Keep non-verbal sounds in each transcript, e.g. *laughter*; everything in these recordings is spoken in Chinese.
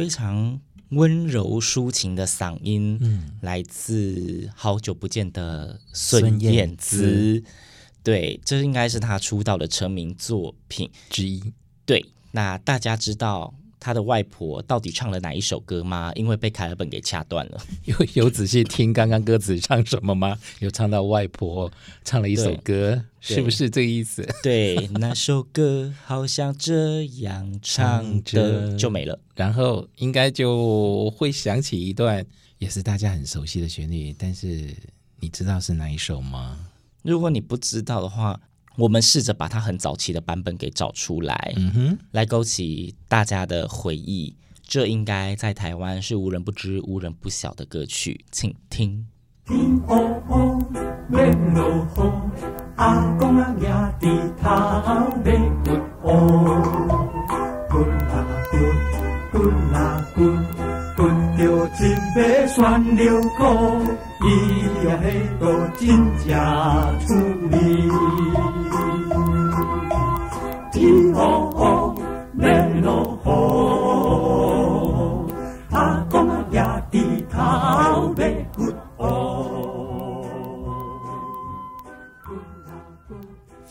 非常温柔抒情的嗓音，嗯，来自好久不见的孙燕姿。对，这应该是她出道的成名作品之一。对，那大家知道。他的外婆到底唱了哪一首歌吗？因为被凯尔本给掐断了。*laughs* 有有仔细听刚刚歌词唱什么吗？有唱到外婆唱了一首歌，是不是这个意思？对，那首歌好像这样唱的就没了。然后应该就会想起一段也是大家很熟悉的旋律，但是你知道是哪一首吗？如果你不知道的话。我们试着把它很早期的版本给找出来，嗯哼，来勾起大家的回忆。这应该在台湾是无人不知、无人不晓的歌曲，请听。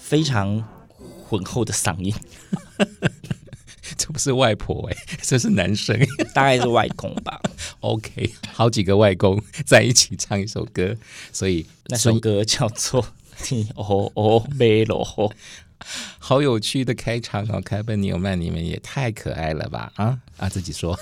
非常浑厚的嗓音，*laughs* 这不是外婆哎，*laughs* 这是男生，*laughs* 大概是外公吧。OK，好几个外公在一起唱一首歌，所以那首歌叫做《天黑黑马路雨》，好有趣的开场哦！凯尔本纽曼，你们也太可爱了吧？啊啊，自己说，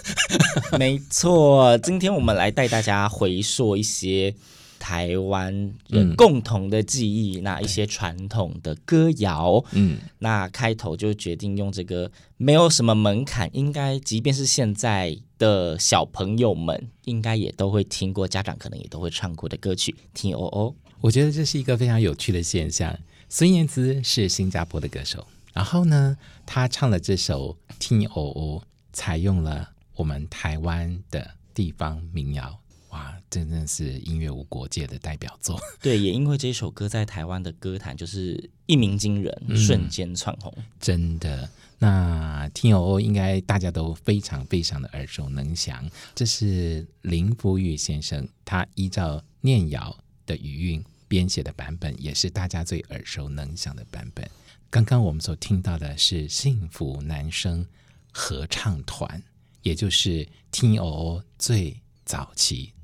没错。今天我们来带大家回溯一些。台湾人共同的记忆，嗯、那一些传统的歌谣，嗯，那开头就决定用这个没有什么门槛，应该即便是现在的小朋友们，应该也都会听过，家长可能也都会唱过的歌曲。听哦哦，我觉得这是一个非常有趣的现象。孙燕姿是新加坡的歌手，然后呢，她唱了这首《听哦哦》，采用了我们台湾的地方民谣。哇，真的是音乐无国界的代表作。*laughs* 对，也因为这首歌在台湾的歌坛就是一鸣惊人，嗯、瞬间窜红。*laughs* 真的，那听哦哦应该大家都非常非常的耳熟能详。这是林福玉先生他依照念谣的语韵编写的版本，也是大家最耳熟能详的版本。刚刚我们所听到的是幸福男声合唱团，也就是听哦哦最早期的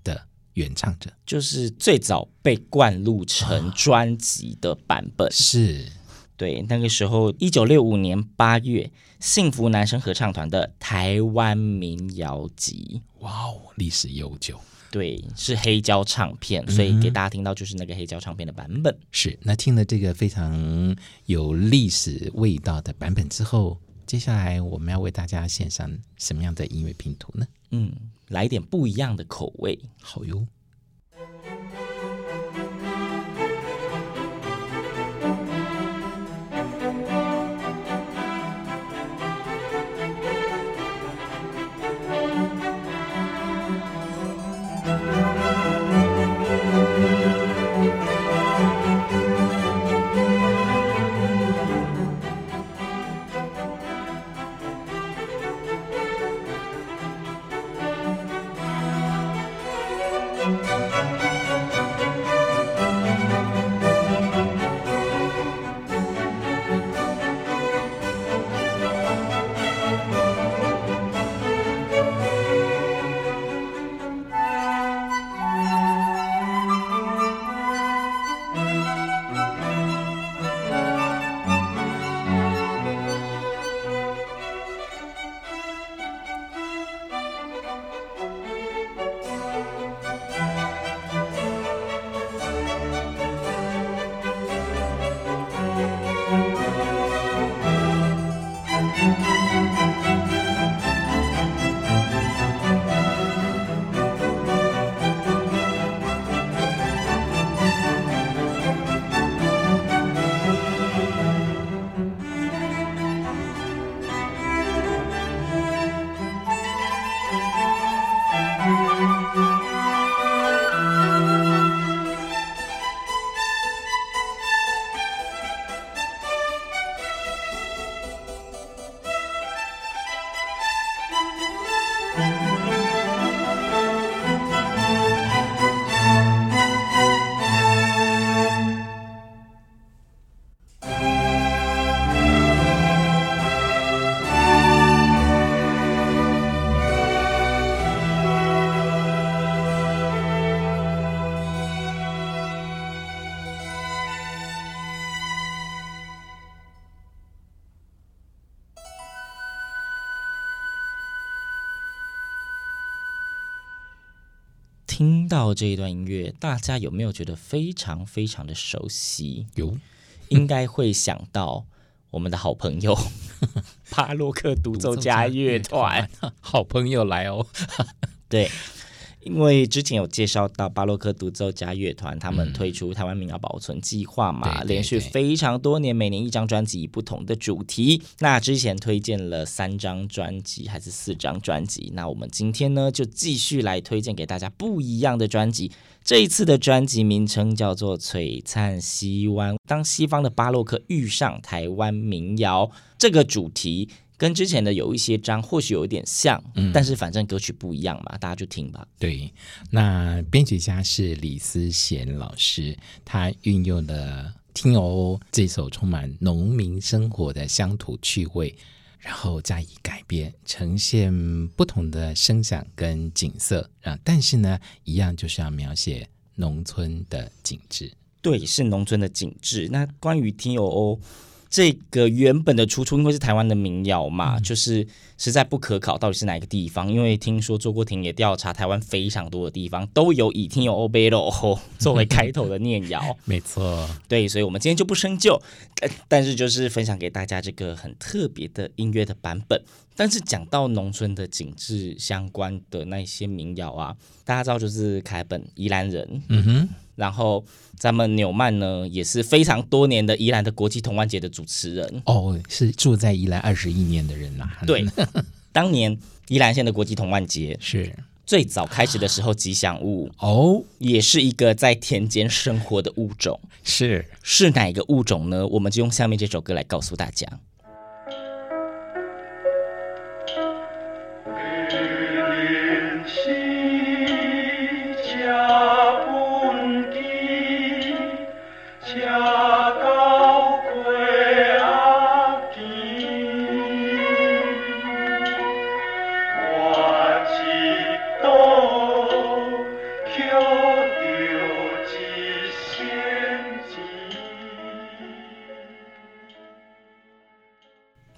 原唱者，就是最早被灌录成专辑的版本。哦、是对，那个时候，一九六五年八月，幸福男生合唱团的台湾民谣集。哇哦，历史悠久。对，是黑胶唱片，所以给大家听到就是那个黑胶唱片的版本。嗯、是，那听了这个非常有历史味道的版本之后，接下来我们要为大家献上什么样的音乐拼图呢？嗯。来点不一样的口味，好哟。到这一段音乐，大家有没有觉得非常非常的熟悉？有，应该会想到我们的好朋友 *laughs* 帕洛克独奏家乐团，好朋友来哦，对。因为之前有介绍到巴洛克独奏家乐团，他们推出台湾民谣保存计划嘛，嗯、连续非常多年，每年一张专辑以不同的主题。那之前推荐了三张专辑还是四张专辑？那我们今天呢就继续来推荐给大家不一样的专辑。这一次的专辑名称叫做《璀璨西湾》，当西方的巴洛克遇上台湾民谣这个主题。跟之前的有一些章或许有一点像，嗯，但是反正歌曲不一样嘛，大家就听吧。对，那编曲家是李思贤老师，他运用了《听哦》这首充满农民生活的乡土趣味，然后加以改编，呈现不同的声响跟景色啊。但是呢，一样就是要描写农村的景致。对，是农村的景致。那关于《听哦》。这个原本的出处，因为是台湾的民谣嘛，嗯、就是实在不可考，到底是哪个地方？因为听说做过田野调查，台湾非常多的地方都有以听友欧贝罗作为开头的念谣。*laughs* 没错，对，所以我们今天就不深究，但但是就是分享给大家这个很特别的音乐的版本。但是讲到农村的景致相关的那些民谣啊，大家知道就是凯本宜兰人，嗯哼。然后咱们纽曼呢，也是非常多年的宜兰的国际童玩节的主持人哦，是住在宜兰二十一年的人啦、啊。对，*laughs* 当年宜兰县的国际童玩节是最早开始的时候，吉祥物哦，也是一个在田间生活的物种。是是哪个物种呢？我们就用下面这首歌来告诉大家。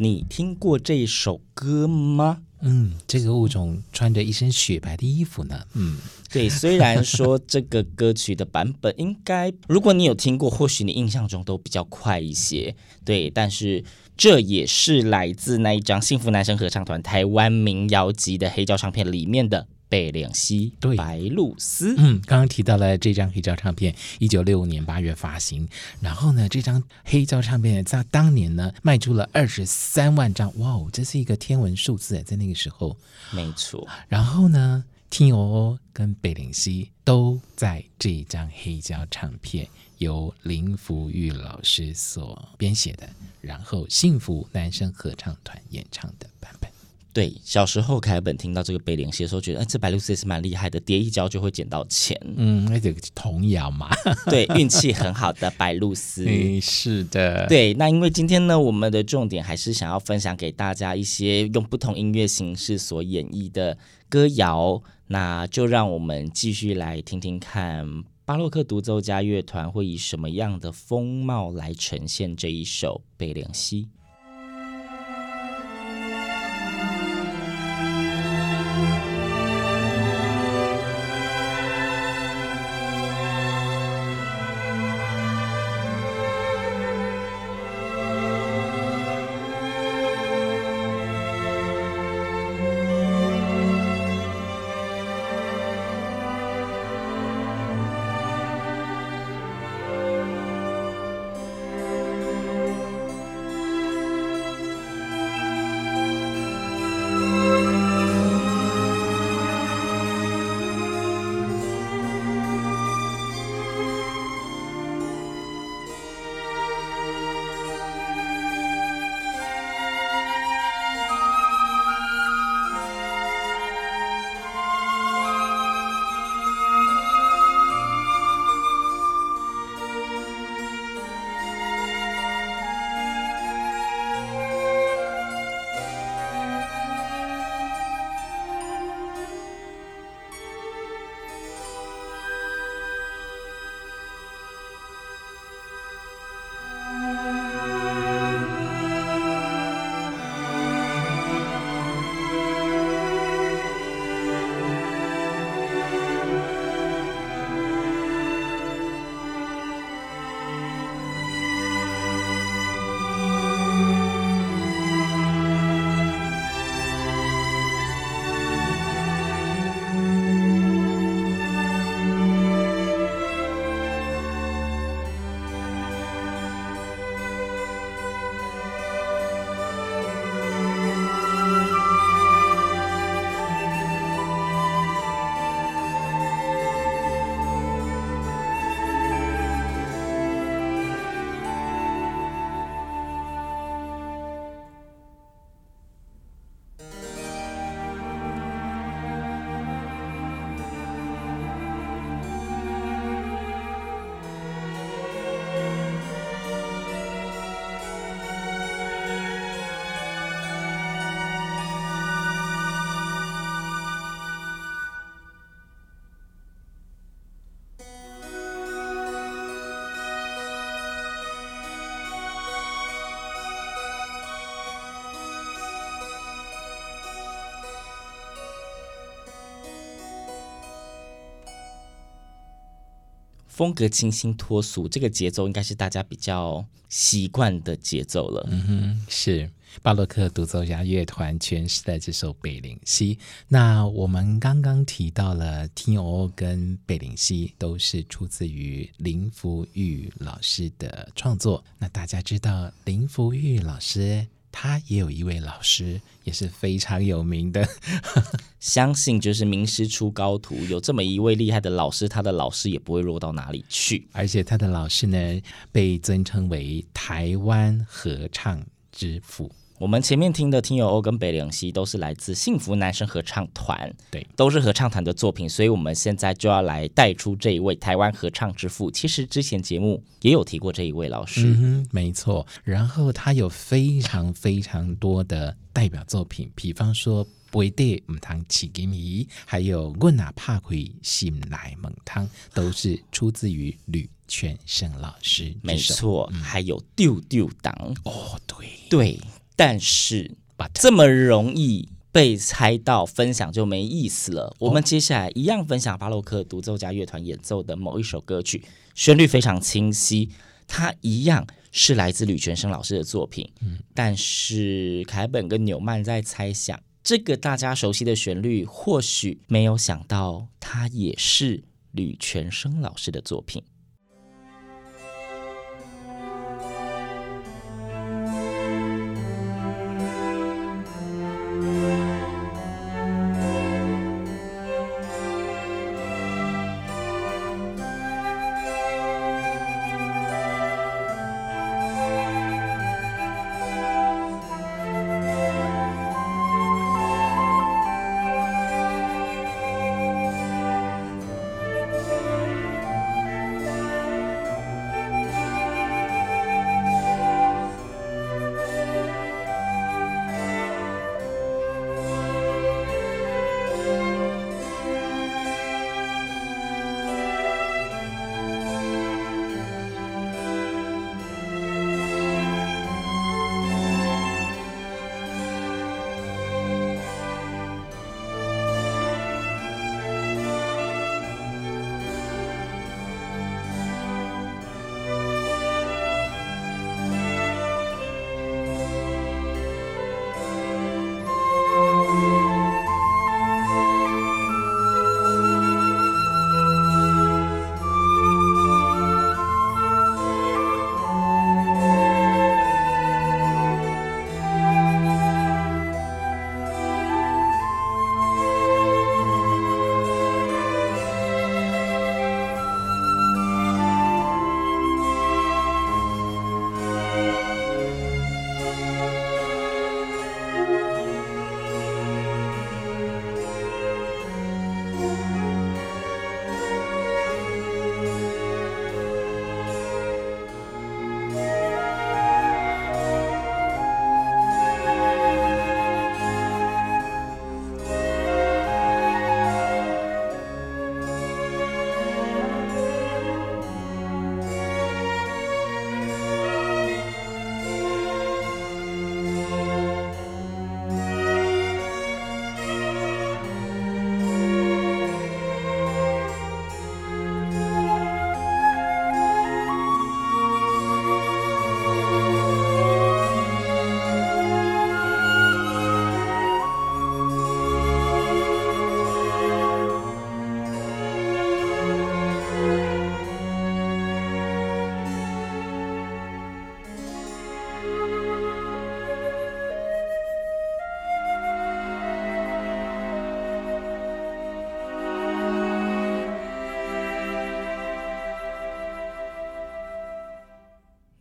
你听过这首歌吗？嗯，这个物种穿着一身雪白的衣服呢。嗯，*laughs* 对。虽然说这个歌曲的版本应该，如果你有听过，或许你印象中都比较快一些。对，但是这也是来自那一张幸福男生合唱团台湾民谣集的黑胶唱片里面的。白鹭鸶，对，白露丝。嗯，刚刚提到了这张黑胶唱片，一九六五年八月发行。然后呢，这张黑胶唱片在当年呢卖出了二十三万张，哇哦，这是一个天文数字，在那个时候。没错。然后呢，听哦跟贝岭西都在这张黑胶唱片由林福玉老师所编写的，然后幸福男生合唱团演唱的版本。对，小时候凯本听到这个白鹭鸶的时候，觉得哎，这白露丝也是蛮厉害的，跌一跤就会捡到钱。嗯，那这个童谣嘛，*laughs* 对，运气很好的白露丝。嗯，是的。对，那因为今天呢，我们的重点还是想要分享给大家一些用不同音乐形式所演绎的歌谣，那就让我们继续来听听看巴洛克独奏家乐团会以什么样的风貌来呈现这一首白鹭鸶。风格清新脱俗，这个节奏应该是大家比较习惯的节奏了。嗯哼，是巴洛克独奏家乐团诠释的这首《北灵西》。那我们刚刚提到了听欧欧跟《北灵西》都是出自于林福玉老师的创作。那大家知道林福玉老师？他也有一位老师，也是非常有名的。*laughs* 相信就是名师出高徒，有这么一位厉害的老师，他的老师也不会弱到哪里去。而且他的老师呢，被尊称为台湾合唱之父。我们前面听的《听友欧》跟《北灵西》都是来自幸福男生合唱团，对，都是合唱团的作品，所以我们现在就要来带出这一位台湾合唱之父。其实之前节目也有提过这一位老师，嗯，没错。然后他有非常非常多的代表作品，比方说《背地母汤起给米》，还有《我哪怕会醒来猛汤》，都是出自于吕全胜老师。没错，嗯、还有《丢丢党》哦，对对。但是把这么容易被猜到，分享就没意思了。我们接下来一样分享巴洛克独奏家乐团演奏的某一首歌曲，旋律非常清晰，它一样是来自吕全生老师的作品。嗯，但是凯本跟纽曼在猜想，这个大家熟悉的旋律，或许没有想到，它也是吕全生老师的作品。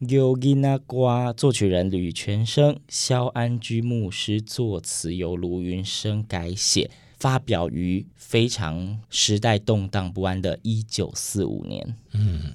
有吉那瓜，作曲人吕全生，肖安居牧师作词，由卢云生改写，发表于非常时代动荡不安的1945年。嗯，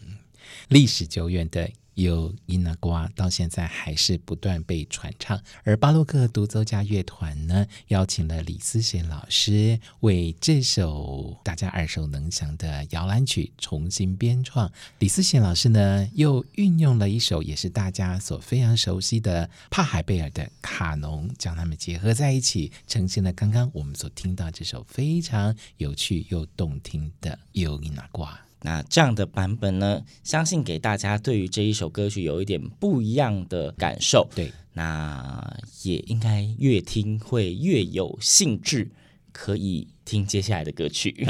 历史久远的。有伊那瓜到现在还是不断被传唱，而巴洛克独奏家乐团呢，邀请了李思贤老师为这首大家耳熟能详的摇篮曲重新编创。李思贤老师呢，又运用了一首也是大家所非常熟悉的帕海贝尔的《卡农》，将它们结合在一起，呈现了刚刚我们所听到这首非常有趣又动听的有伊那瓜。那这样的版本呢，相信给大家对于这一首歌曲有一点不一样的感受。对，那也应该越听会越有兴致，可以听接下来的歌曲。*laughs*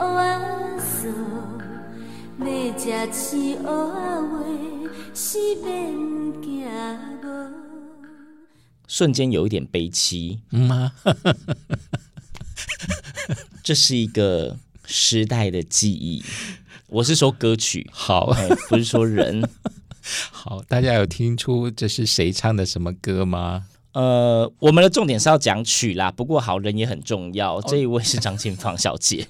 蚵仔酥，要吃青蚵仔话是免惊无。瞬间有一点悲戚，吗？*laughs* 这是一个时代的记忆。我是说歌曲，好，哎，不是说人。*laughs* 好，大家有听出这是谁唱的什么歌吗？呃，我们的重点是要讲曲啦，不过好人也很重要。哦、这一位是张清芳小姐，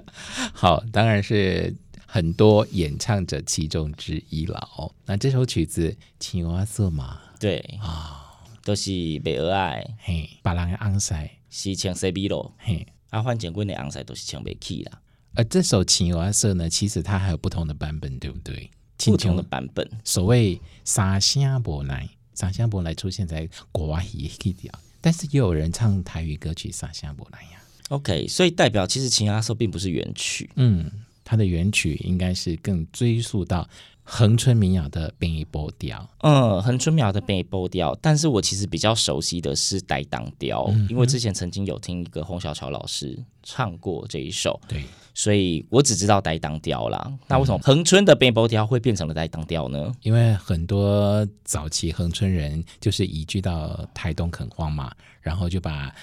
*laughs* 好，当然是很多演唱者其中之一了哦。那这首曲子《青蚵仔酥》嘛，对啊，哦、都是美俄爱嘿，把人的昂塞是唱西比罗嘿，阿欢建军的昂塞都是唱不起啦。而这首《青蛙色》呢，其实它还有不同的版本，对不对？不同的版本，所谓沙声无奈。三声无奈出现在国外也可以掉，但是也有人唱台语歌曲《撒香伯来》呀。OK，所以代表其实《秦阿寿》并不是原曲，嗯，它的原曲应该是更追溯到恒春民谣的平埔调。嗯，恒春民谣的平埔调，但是我其实比较熟悉的是台东调，嗯、因为之前曾经有听一个洪小乔老师唱过这一首。对。所以我只知道台东调啦，那为什么恒春的平埔调会变成了台东调呢？因为很多早期恒春人就是移居到台东垦荒嘛，然后就把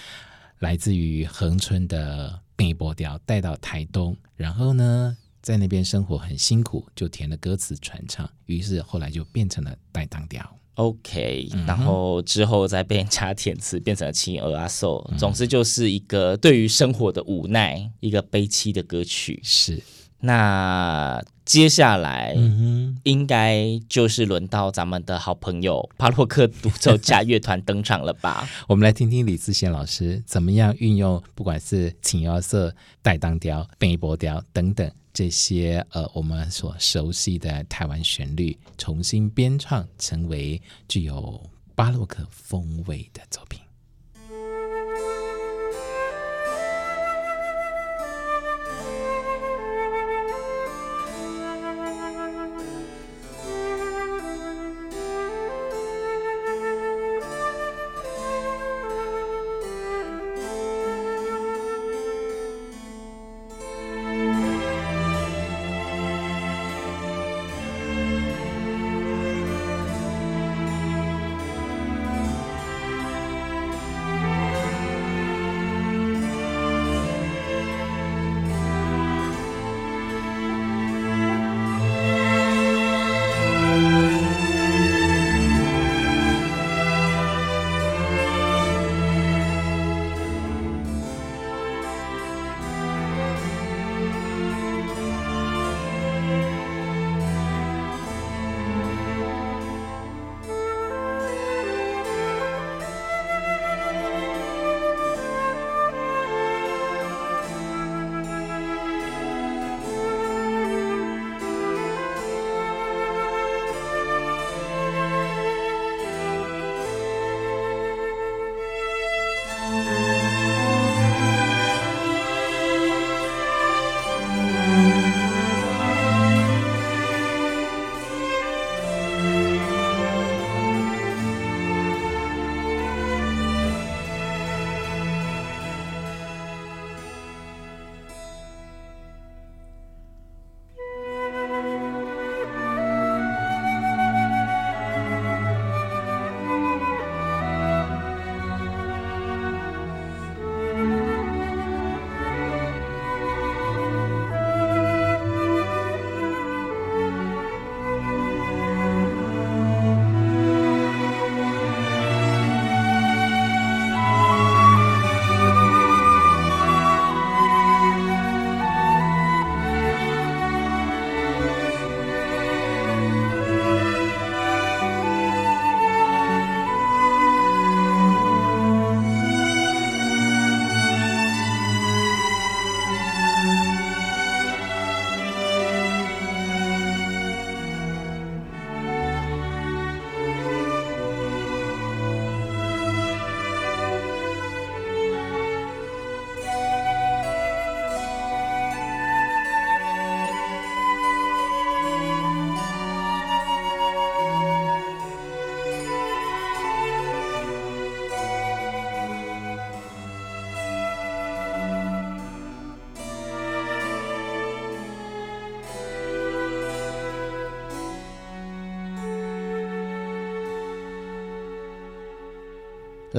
来自于恒春的平埔调带到台东，然后呢，在那边生活很辛苦，就填了歌词传唱，于是后来就变成了带当调。OK，然后之后再被人家填词，变成了青蚵仔酥。嗯、总之就是一个对于生活的无奈，一个悲戚的歌曲。是，那接下来应该就是轮到咱们的好朋友帕洛克独奏家乐团登场了吧？*laughs* 我们来听听李自贤老师怎么样运用，不管是青蚵仔酥、台东调、平埔调等等。这些呃，我们所熟悉的台湾旋律，重新编创，成为具有巴洛克风味的作品。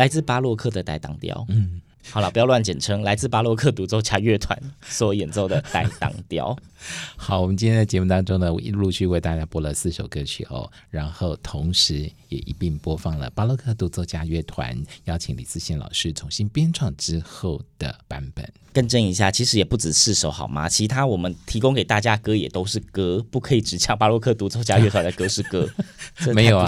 来自巴洛克的带当调。嗯。好了，不要乱简称。来自巴洛克独奏家乐团所演奏的带当调。*laughs* 好，我们今天的节目当中呢，我陆续为大家播了四首歌曲哦，然后同时也一并播放了巴洛克独奏家乐团邀请李思贤老师重新编创之后的版本。更正一下，其实也不止四首好吗？其他我们提供给大家歌也都是歌，不可以只唱巴洛克独奏家乐团的歌是歌，*laughs* 没有啊。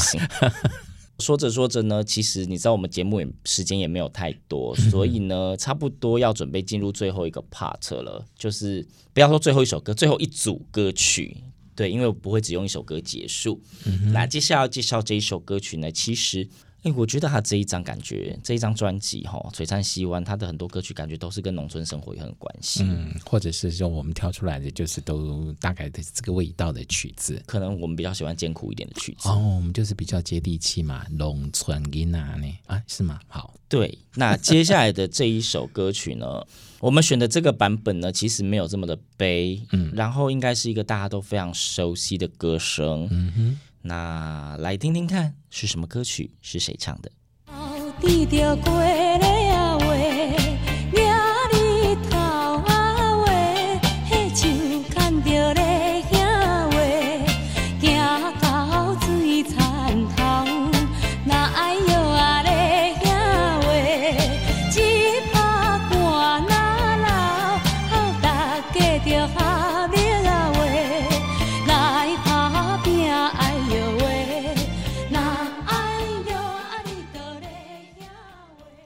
说着说着呢，其实你知道我们节目也时间也没有太多，所以呢，差不多要准备进入最后一个 part 了，就是不要说最后一首歌，最后一组歌曲，对，因为我不会只用一首歌结束。嗯、那接下来要介绍这一首歌曲呢，其实。哎，我觉得他这一张感觉，这一张专辑哈，《璀璨西湾》，他的很多歌曲感觉都是跟农村生活有很关系，嗯，或者是说我们挑出来的，就是都大概的这个味道的曲子，可能我们比较喜欢艰苦一点的曲子，哦，我们就是比较接地气嘛，农村音啊呢，啊，是吗？好，对，那接下来的这一首歌曲呢，我们选的这个版本呢，其实没有这么的悲，嗯，然后应该是一个大家都非常熟悉的歌声，嗯哼。那来听听看是什么歌曲，是谁唱的？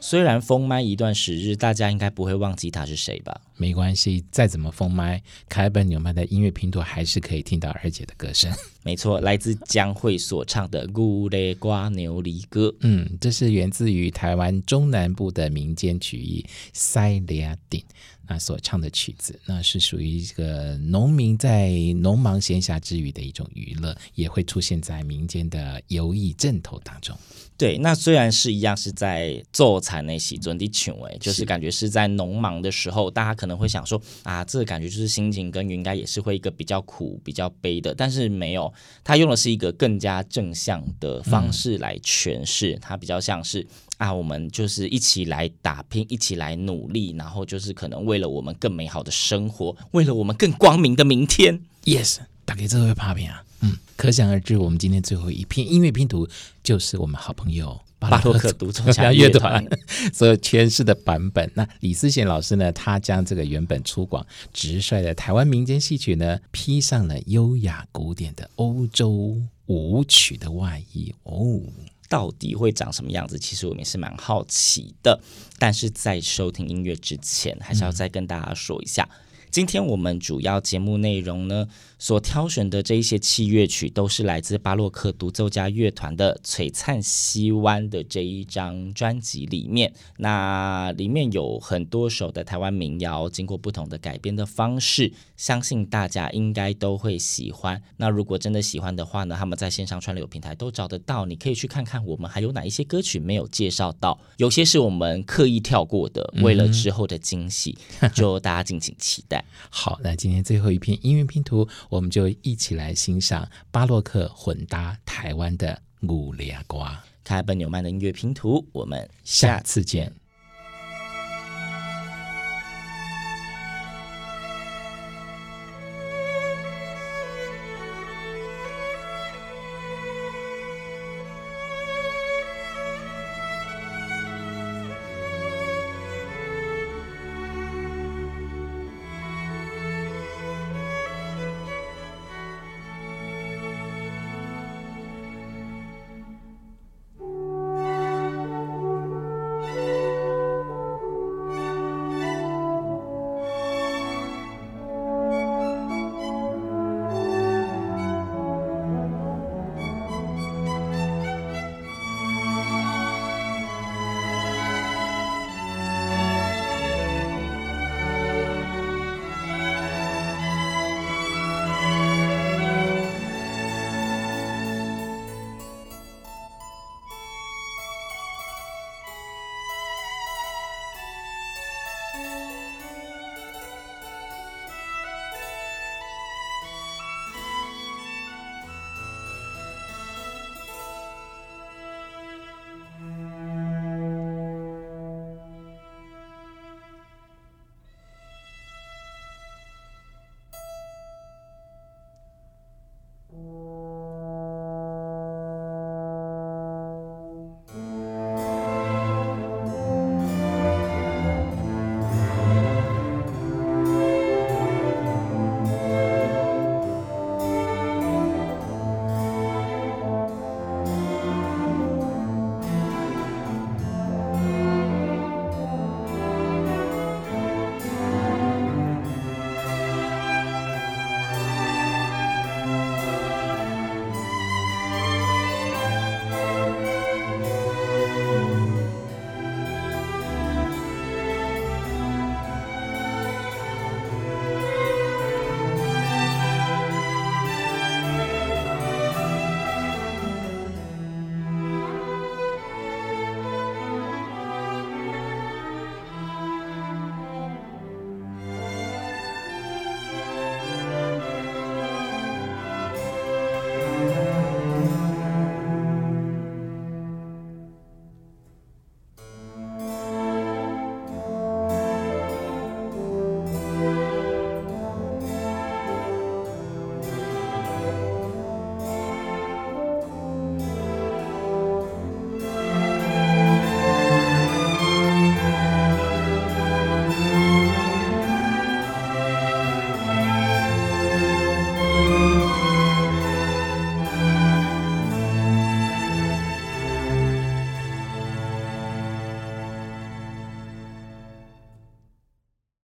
虽然封麦一段时日，大家应该不会忘记他是谁吧？没关系，再怎么封麦，凯本纽曼的音乐拼图还是可以听到二姐的歌声。没错，来自江蕙所唱的《牛犁瓜牛犁歌》。嗯，这是源自于台湾中南部的民间曲艺塞雷亚丁那所唱的曲子，那是属于一个农民在农忙闲暇之余的一种娱乐，也会出现在民间的游艺阵头当中。对，那虽然是一样是在做菜那喜尊的唱诶，就是感觉是在农忙的时候，大家可能会想说啊，这个感觉就是心情跟应该也是会一个比较苦、比较悲的，但是没有，他用的是一个更加正向的方式来诠释，它、嗯、比较像是啊，我们就是一起来打拼，一起来努力，然后就是可能为了我们更美好的生活，为了我们更光明的明天。Yes，大家这会拍片啊。嗯，可想而知，我们今天最后一篇音乐拼图就是我们好朋友巴洛克独奏家乐团所有诠释的版本。那李思贤老师呢，他将这个原本粗犷直率的台湾民间戏曲呢，披上了优雅古典的欧洲舞曲的外衣。哦，到底会长什么样子？其实我们也是蛮好奇的。但是在收听音乐之前，还是要再跟大家说一下。嗯今天我们主要节目内容呢，所挑选的这一些器乐曲，都是来自巴洛克独奏家乐团的《璀璨西湾》的这一张专辑里面。那里面有很多首的台湾民谣，经过不同的改编的方式，相信大家应该都会喜欢。那如果真的喜欢的话呢，他们在线上串流平台都找得到，你可以去看看我们还有哪一些歌曲没有介绍到，有些是我们刻意跳过的，为了之后的惊喜，就大家敬请期待。好，那今天最后一篇音乐拼图，我们就一起来欣赏巴洛克混搭台湾的五连瓜。开本纽曼的音乐拼图，我们下次见。